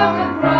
walk across.